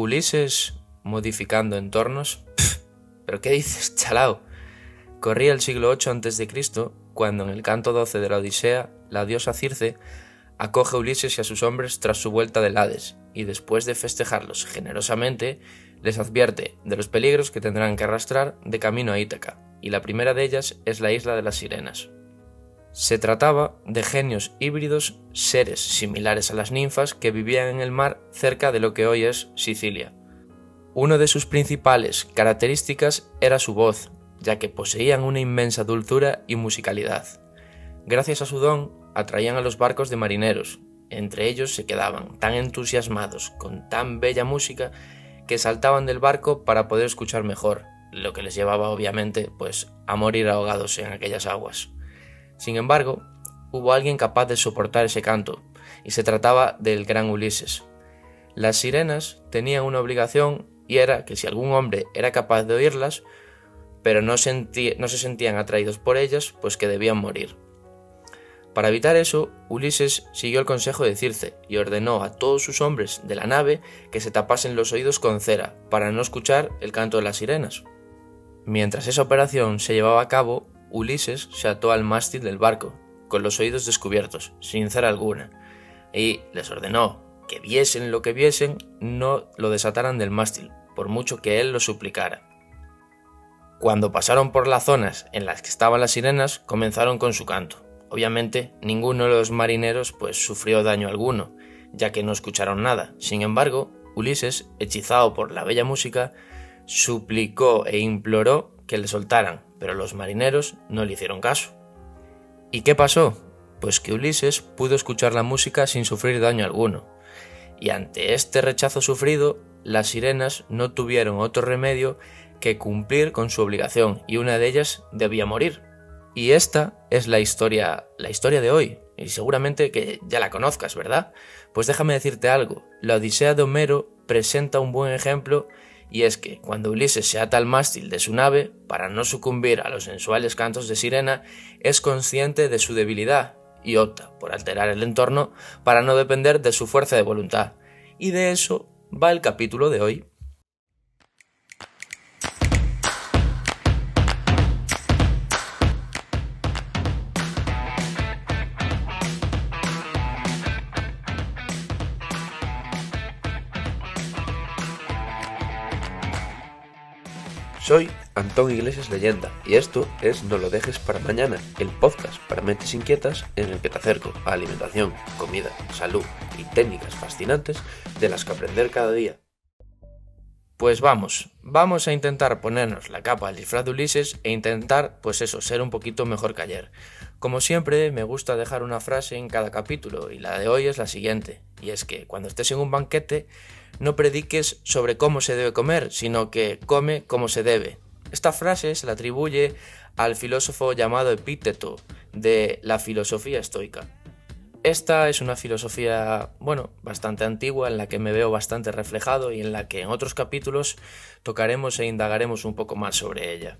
Ulises modificando entornos. ¿Pero qué dices, chalao? Corría el siglo VIII a.C., cuando en el canto 12 de la Odisea, la diosa Circe acoge a Ulises y a sus hombres tras su vuelta del Hades, y después de festejarlos generosamente, les advierte de los peligros que tendrán que arrastrar de camino a Ítaca, y la primera de ellas es la isla de las sirenas. Se trataba de genios híbridos, seres similares a las ninfas que vivían en el mar cerca de lo que hoy es Sicilia. Una de sus principales características era su voz, ya que poseían una inmensa dulzura y musicalidad. Gracias a su don, atraían a los barcos de marineros, entre ellos se quedaban tan entusiasmados con tan bella música que saltaban del barco para poder escuchar mejor, lo que les llevaba obviamente pues a morir ahogados en aquellas aguas. Sin embargo, hubo alguien capaz de soportar ese canto, y se trataba del gran Ulises. Las sirenas tenían una obligación y era que si algún hombre era capaz de oírlas, pero no, no se sentían atraídos por ellas, pues que debían morir. Para evitar eso, Ulises siguió el consejo de Circe y ordenó a todos sus hombres de la nave que se tapasen los oídos con cera para no escuchar el canto de las sirenas. Mientras esa operación se llevaba a cabo, Ulises se ató al mástil del barco, con los oídos descubiertos, sin cera alguna, y les ordenó que viesen lo que viesen, no lo desataran del mástil, por mucho que él lo suplicara. Cuando pasaron por las zonas en las que estaban las sirenas, comenzaron con su canto. Obviamente, ninguno de los marineros pues sufrió daño alguno, ya que no escucharon nada. Sin embargo, Ulises, hechizado por la bella música, suplicó e imploró que le soltaran, pero los marineros no le hicieron caso. ¿Y qué pasó? Pues que Ulises pudo escuchar la música sin sufrir daño alguno. Y ante este rechazo sufrido, las sirenas no tuvieron otro remedio que cumplir con su obligación, y una de ellas debía morir. Y esta es la historia, la historia de hoy, y seguramente que ya la conozcas, ¿verdad? Pues déjame decirte algo, la Odisea de Homero presenta un buen ejemplo y es que cuando Ulises se ata al mástil de su nave, para no sucumbir a los sensuales cantos de sirena, es consciente de su debilidad y opta por alterar el entorno para no depender de su fuerza de voluntad. Y de eso va el capítulo de hoy. Antón Iglesias Leyenda y esto es No lo dejes para mañana, el podcast para mentes inquietas en el que te acerco a alimentación, comida, salud y técnicas fascinantes de las que aprender cada día. Pues vamos, vamos a intentar ponernos la capa al disfraz de Ulises e intentar, pues eso, ser un poquito mejor que ayer. Como siempre, me gusta dejar una frase en cada capítulo y la de hoy es la siguiente, y es que cuando estés en un banquete, no prediques sobre cómo se debe comer, sino que come como se debe. Esta frase se la atribuye al filósofo llamado Epíteto de la filosofía estoica. Esta es una filosofía, bueno, bastante antigua en la que me veo bastante reflejado y en la que en otros capítulos tocaremos e indagaremos un poco más sobre ella.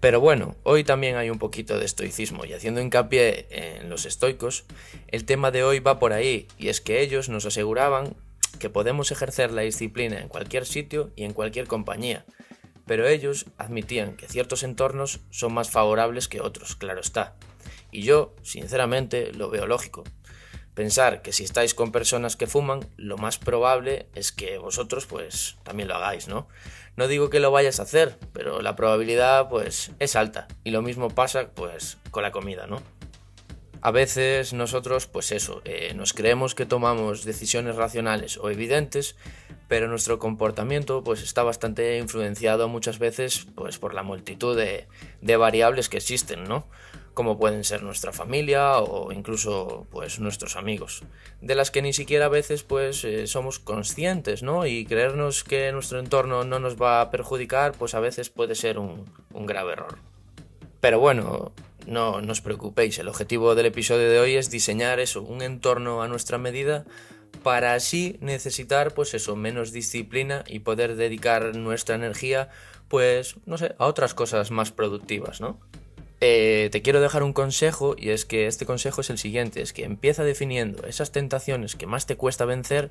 Pero bueno, hoy también hay un poquito de estoicismo y haciendo hincapié en los estoicos, el tema de hoy va por ahí y es que ellos nos aseguraban que podemos ejercer la disciplina en cualquier sitio y en cualquier compañía, pero ellos admitían que ciertos entornos son más favorables que otros, claro está. Y yo, sinceramente, lo veo lógico. Pensar que si estáis con personas que fuman, lo más probable es que vosotros pues también lo hagáis, ¿no? No digo que lo vayas a hacer, pero la probabilidad pues es alta. Y lo mismo pasa pues con la comida, ¿no? A veces nosotros, pues eso, eh, nos creemos que tomamos decisiones racionales o evidentes, pero nuestro comportamiento pues está bastante influenciado muchas veces pues por la multitud de, variables que existen, ¿no? Como pueden ser nuestra familia o incluso pues nuestros amigos, de las que ni siquiera a veces pues eh, somos conscientes, ¿no? Y creernos que nuestro entorno no nos va a perjudicar pues a veces puede ser un grave error. Pero bueno, no, os preocupéis, el objetivo del episodio de hoy es diseñar eso, un entorno a nuestra medida para así necesitar pues eso, menos disciplina y poder dedicar nuestra energía pues no sé, a otras cosas más productivas, ¿no? eh, te quiero dejar un consejo y es que este consejo es el siguiente, es que empieza definiendo esas tentaciones que más te cuesta vencer,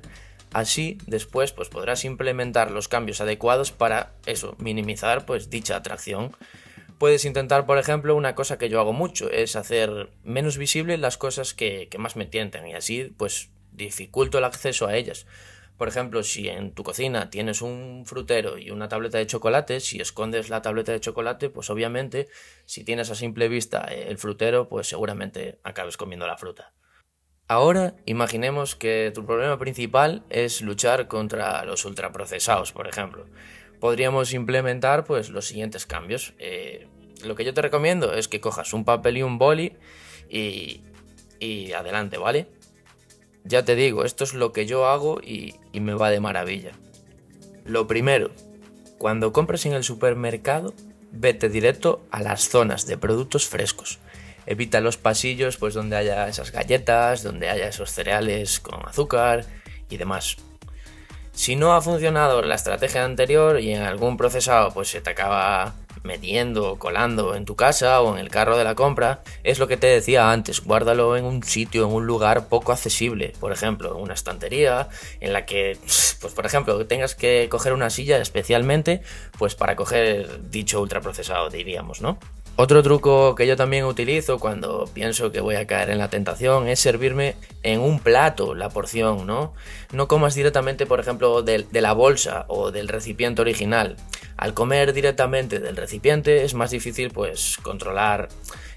así después pues podrás implementar los cambios adecuados para eso, minimizar pues dicha atracción. Puedes intentar, por ejemplo, una cosa que yo hago mucho, es hacer menos visibles las cosas que, más me tientan y así pues dificulto el acceso a ellas. Por ejemplo, si en tu cocina tienes un frutero y una tableta de chocolate, si escondes la tableta de chocolate, pues obviamente, si tienes a simple vista el frutero, pues seguramente acabes comiendo la fruta. Ahora, imaginemos que tu problema principal es luchar contra los ultraprocesados, por ejemplo. Podríamos implementar pues los siguientes cambios. Eh, lo que yo te recomiendo es que cojas un papel y un boli y, y adelante, ¿vale? Ya te digo, esto es lo que yo hago y, me va de maravilla. Lo primero, cuando compres en el supermercado, vete directo a las zonas de productos frescos. Evita los pasillos pues donde haya esas galletas, donde haya esos cereales con azúcar y demás. Si no ha funcionado la estrategia anterior y en algún procesado pues se te acaba metiendo o colando en tu casa o en el carro de la compra, es lo que te decía antes, guárdalo en un sitio, en un lugar poco accesible, por ejemplo, una estantería en la que, pues por ejemplo, tengas que coger una silla especialmente, pues para coger dicho ultraprocesado, diríamos, ¿no? Otro truco que yo también utilizo cuando pienso que voy a caer en la tentación es servirme en un plato la porción, ¿no? No comas directamente, por ejemplo, de, de, la bolsa o del recipiente original. Al comer directamente del recipiente es más difícil, pues, controlar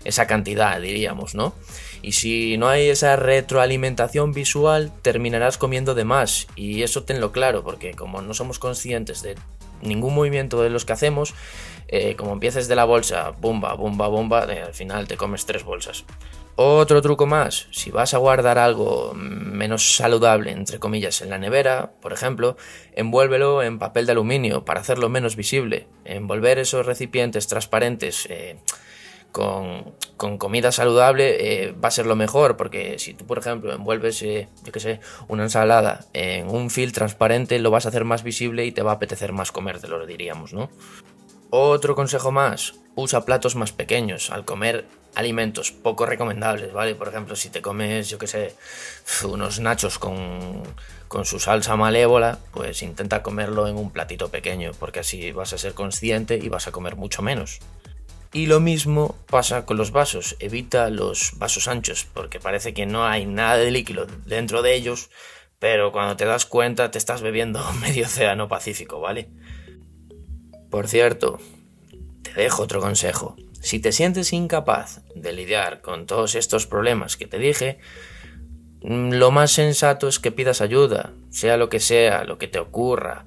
esa cantidad, diríamos, ¿no? Y si no hay esa retroalimentación visual, terminarás comiendo de más. Y eso tenlo claro, porque como no somos conscientes de ningún movimiento de los que hacemos, eh, como empieces de la bolsa, bomba, bomba, bomba, eh, al final te comes tres bolsas. Otro truco más, si vas a guardar algo menos saludable, entre comillas, en la nevera, por ejemplo, envuélvelo en papel de aluminio para hacerlo menos visible. Envolver esos recipientes transparentes eh, con, comida saludable va a ser lo mejor, porque si tú, por ejemplo, envuelves, yo qué sé, una ensalada en un film transparente, lo vas a hacer más visible y te va a apetecer más comértelo, diríamos, ¿no? Otro consejo más, usa platos más pequeños al comer alimentos poco recomendables, ¿vale? Por ejemplo, si te comes, yo qué sé, unos nachos con, con su salsa malévola, pues intenta comerlo en un platito pequeño, porque así vas a ser consciente y vas a comer mucho menos. Y lo mismo pasa con los vasos, evita los vasos anchos, porque parece que no hay nada de líquido dentro de ellos, pero cuando te das cuenta te estás bebiendo medio océano Pacífico, ¿vale? Por cierto, te dejo otro consejo. Si te sientes incapaz de lidiar con todos estos problemas que te dije, mm, lo más sensato es que pidas ayuda, sea lo que sea, lo que te ocurra.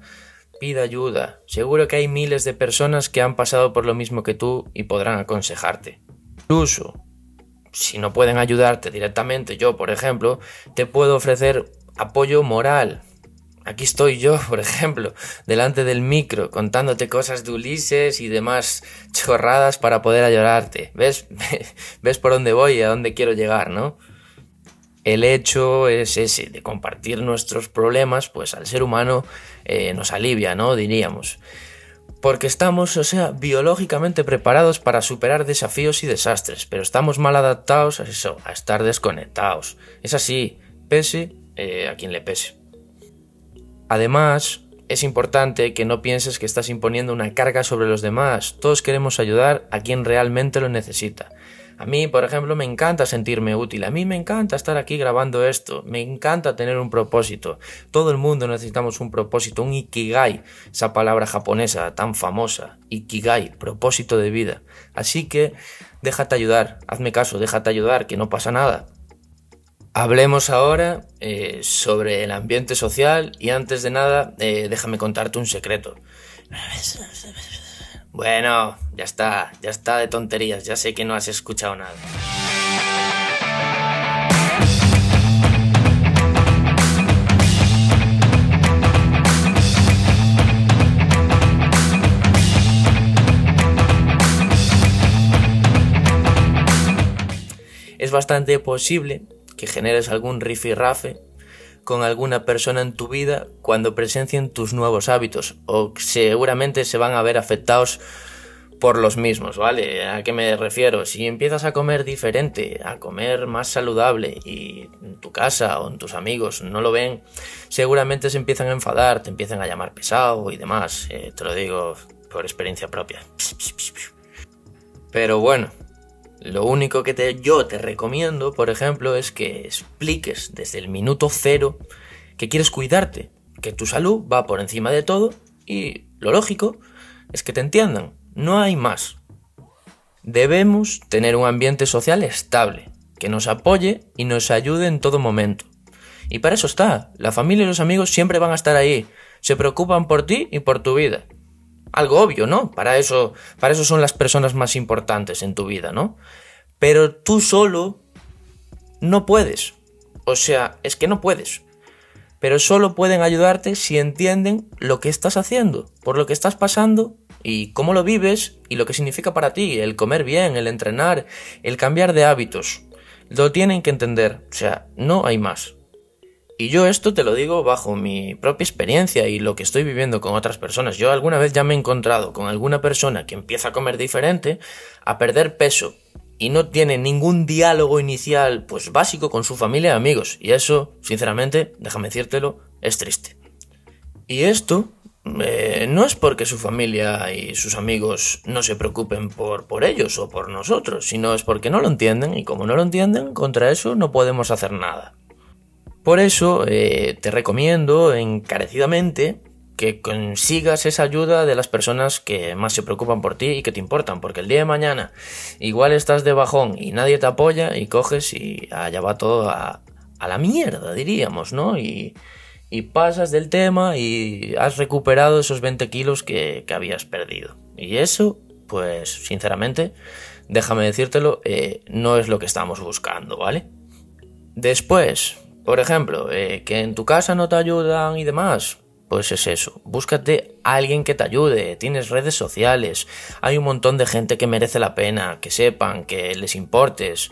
Pida ayuda. Seguro que hay miles de personas que han pasado por lo mismo que tú y podrán aconsejarte. Incluso, si no pueden ayudarte directamente, yo, por ejemplo, te puedo ofrecer apoyo moral, Aquí estoy yo, por ejemplo, delante del micro, contándote cosas de Ulises y demás chorradas para poder ayudarte. ¿Ves? ¿Ves por dónde voy y a dónde quiero llegar, no? El hecho es ese, de compartir nuestros problemas, pues al ser humano eh, nos alivia, ¿no? Diríamos. Porque estamos, o sea, biológicamente preparados para superar desafíos y desastres, pero estamos mal adaptados a eso, a estar desconectados. Es así, pese eh, a quien le pese. Además, es importante que no pienses que estás imponiendo una carga sobre los demás. Todos queremos ayudar a quien realmente lo necesita. A mí, por ejemplo, me encanta sentirme útil. A mí me encanta estar aquí grabando esto. Me encanta tener un propósito. Todo el mundo necesitamos un propósito, un ikigai, esa palabra japonesa tan famosa. Ikigai, propósito de vida. Así que déjate ayudar. Hazme caso, déjate ayudar, que no pasa nada. Hablemos ahora eh, sobre el ambiente social y antes de nada eh, déjame contarte un secreto. Bueno, ya está, ya está de tonterías, ya sé que no has escuchado nada. Es bastante posible que generes algún rifirrafe con alguna persona en tu vida cuando presencien tus nuevos hábitos o seguramente se van a ver afectados por los mismos, ¿vale? ¿A qué me refiero? Si empiezas a comer diferente, a comer más saludable y en tu casa o en tus amigos no lo ven, seguramente se empiezan a enfadar, te empiezan a llamar pesado y demás. Eh, te lo digo por experiencia propia. Pero bueno, lo único que te, yo te recomiendo, por ejemplo, es que expliques desde el minuto cero que quieres cuidarte, que tu salud va por encima de todo y lo lógico es que te entiendan, no hay más. Debemos tener un ambiente social estable, que nos apoye y nos ayude en todo momento. Y para eso está, la familia y los amigos siempre van a estar ahí, se preocupan por ti y por tu vida. Algo obvio, ¿no? Para eso, para eso son las personas más importantes en tu vida, ¿no? Pero tú solo no puedes. O sea, es que no puedes. Pero solo pueden ayudarte si entienden lo que estás haciendo, por lo que estás pasando y cómo lo vives y lo que significa para ti el comer bien, el entrenar, el cambiar de hábitos. Lo tienen que entender, o sea, no hay más. Y yo esto te lo digo bajo mi propia experiencia y lo que estoy viviendo con otras personas. Yo alguna vez ya me he encontrado con alguna persona que empieza a comer diferente, a perder peso y no tiene ningún diálogo inicial pues básico con su familia y amigos. Y eso, sinceramente, déjame decírtelo, es triste. Y esto eh, no es porque su familia y sus amigos no se preocupen por, por ellos o por nosotros, sino es porque no lo entienden y como no lo entienden, contra eso no podemos hacer nada. Por eso eh, te recomiendo encarecidamente que consigas esa ayuda de las personas que más se preocupan por ti y que te importan, porque el día de mañana igual estás de bajón y nadie te apoya y coges y allá va todo a, la mierda, diríamos, ¿no? Y, pasas del tema y has recuperado esos 20 kilos que, habías perdido. Y eso, pues sinceramente, déjame decírtelo, eh, no es lo que estamos buscando, ¿vale? Después, por ejemplo, eh, que en tu casa no te ayudan y demás, pues es eso, búscate a alguien que te ayude, tienes redes sociales, hay un montón de gente que merece la pena, que sepan, que les importes.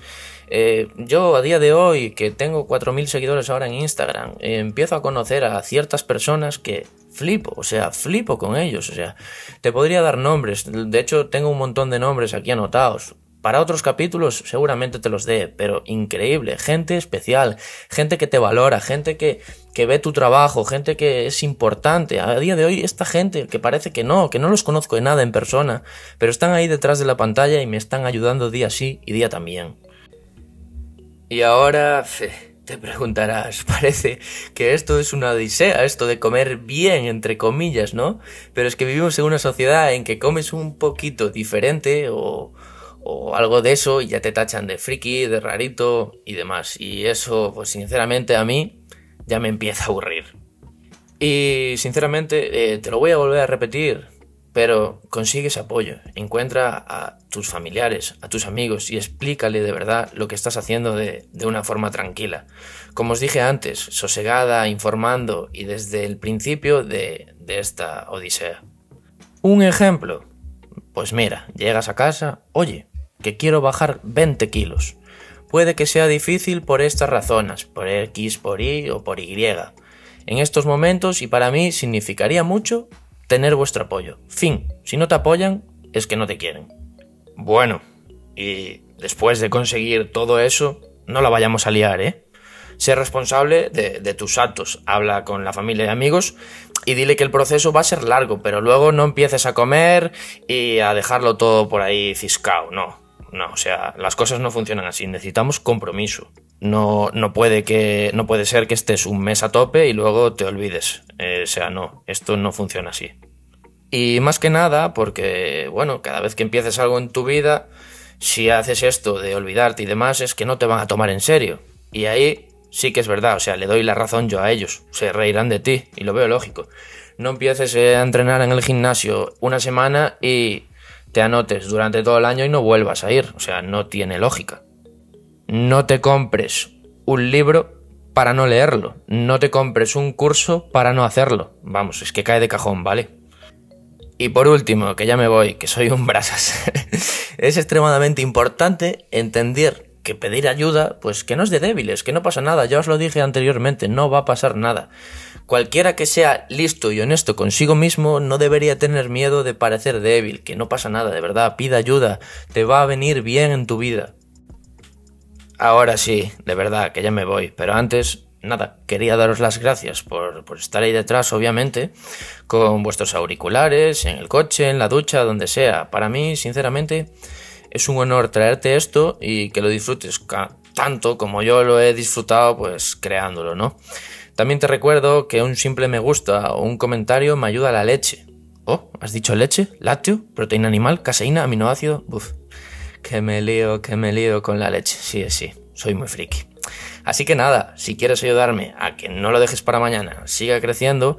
Eh, yo a día de hoy, que tengo 4.000 seguidores ahora en Instagram, eh, empiezo a conocer a ciertas personas que flipo, o sea, flipo con ellos, o sea, te podría dar nombres, de hecho tengo un montón de nombres aquí anotados, para otros capítulos seguramente te los dé, pero increíble, gente especial, gente que te valora, gente que, que ve tu trabajo, gente que es importante. A día de hoy esta gente que parece que no, que no los conozco de nada en persona, pero están ahí detrás de la pantalla y me están ayudando día sí y día también. Y ahora te preguntarás, parece que esto es una odisea, esto de comer bien, entre comillas, ¿no? Pero es que vivimos en una sociedad en que comes un poquito diferente o o algo de eso y ya te tachan de friki, de rarito y demás. Y eso, pues sinceramente a mí ya me empieza a aburrir. Y sinceramente eh, te lo voy a volver a repetir, pero consigue ese apoyo. Encuentra a tus familiares, a tus amigos y explícale de verdad lo que estás haciendo de, una forma tranquila. Como os dije antes, sosegada, informando y desde el principio de esta odisea. Un ejemplo. Pues mira, llegas a casa, oye, que quiero bajar 20 kilos. Puede que sea difícil por estas razones, por X, por Y o por Y. En estos momentos y para mí significaría mucho tener vuestro apoyo. Fin, si no te apoyan es que no te quieren. Bueno, y después de conseguir todo eso, no la vayamos a liar, ¿eh? Sé responsable de, tus actos, habla con la familia y amigos y dile que el proceso va a ser largo, pero luego no empieces a comer y a dejarlo todo por ahí ciscao, no. No, o sea, las cosas no funcionan así. Necesitamos compromiso. No, no, puede que, no puede ser que estés un mes a tope y luego te olvides. Eh, o sea, no, esto no funciona así. Y más que nada, porque, bueno, cada vez que empieces algo en tu vida, si haces esto de olvidarte y demás, es que no te van a tomar en serio. Y ahí sí que es verdad, o sea, le doy la razón yo a ellos. Se reirán de ti, y lo veo lógico. No empieces a entrenar en el gimnasio una semana y te anotes durante todo el año y no vuelvas a ir. O sea, no tiene lógica. No te compres un libro para no leerlo. No te compres un curso para no hacerlo. Vamos, es que cae de cajón, ¿vale? Y por último, que ya me voy, que soy un brasas. es extremadamente importante entender que pedir ayuda, pues que no es de débiles, que no pasa nada, ya os lo dije anteriormente, no va a pasar nada. Cualquiera que sea listo y honesto consigo mismo no debería tener miedo de parecer débil, que no pasa nada, de verdad, pida ayuda, te va a venir bien en tu vida. Ahora sí, de verdad, que ya me voy, pero antes nada, quería daros las gracias por, por, estar ahí detrás, obviamente, con vuestros auriculares, en el coche, en la ducha, donde sea. Para mí, sinceramente, es un honor traerte esto y que lo disfrutes tanto como yo lo he disfrutado, pues creándolo, ¿no? También te recuerdo que un simple me gusta o un comentario me ayuda a la leche. Oh, ¿has dicho leche? ¿Lácteo? ¿Proteína animal? ¿Caseína? ¿Aminoácido? Uf, que me lío, que me lío con la leche. Sí, sí, soy muy friki. Así que nada, si quieres ayudarme a que no lo dejes para mañana, siga creciendo,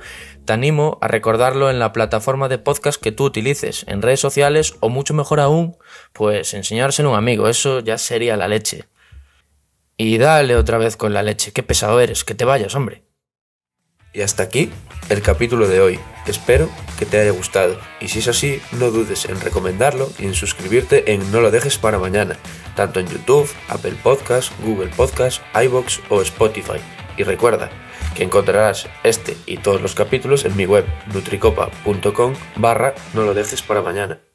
te animo a recordarlo en la plataforma de podcast que tú utilices, en redes sociales o mucho mejor aún, pues enseñárselo a un amigo, eso ya sería la leche. Y dale otra vez con la leche, qué pesado eres, que te vayas, hombre. Y hasta aquí el capítulo de hoy. Espero que te haya gustado. Y si es así, no dudes en recomendarlo y en suscribirte en No lo dejes para mañana, tanto en YouTube, Apple Podcasts, Google Podcasts, iBox o Spotify. Y recuerda que encontrarás este y todos los capítulos en mi web nutricopa.com barra no lo dejes para mañana.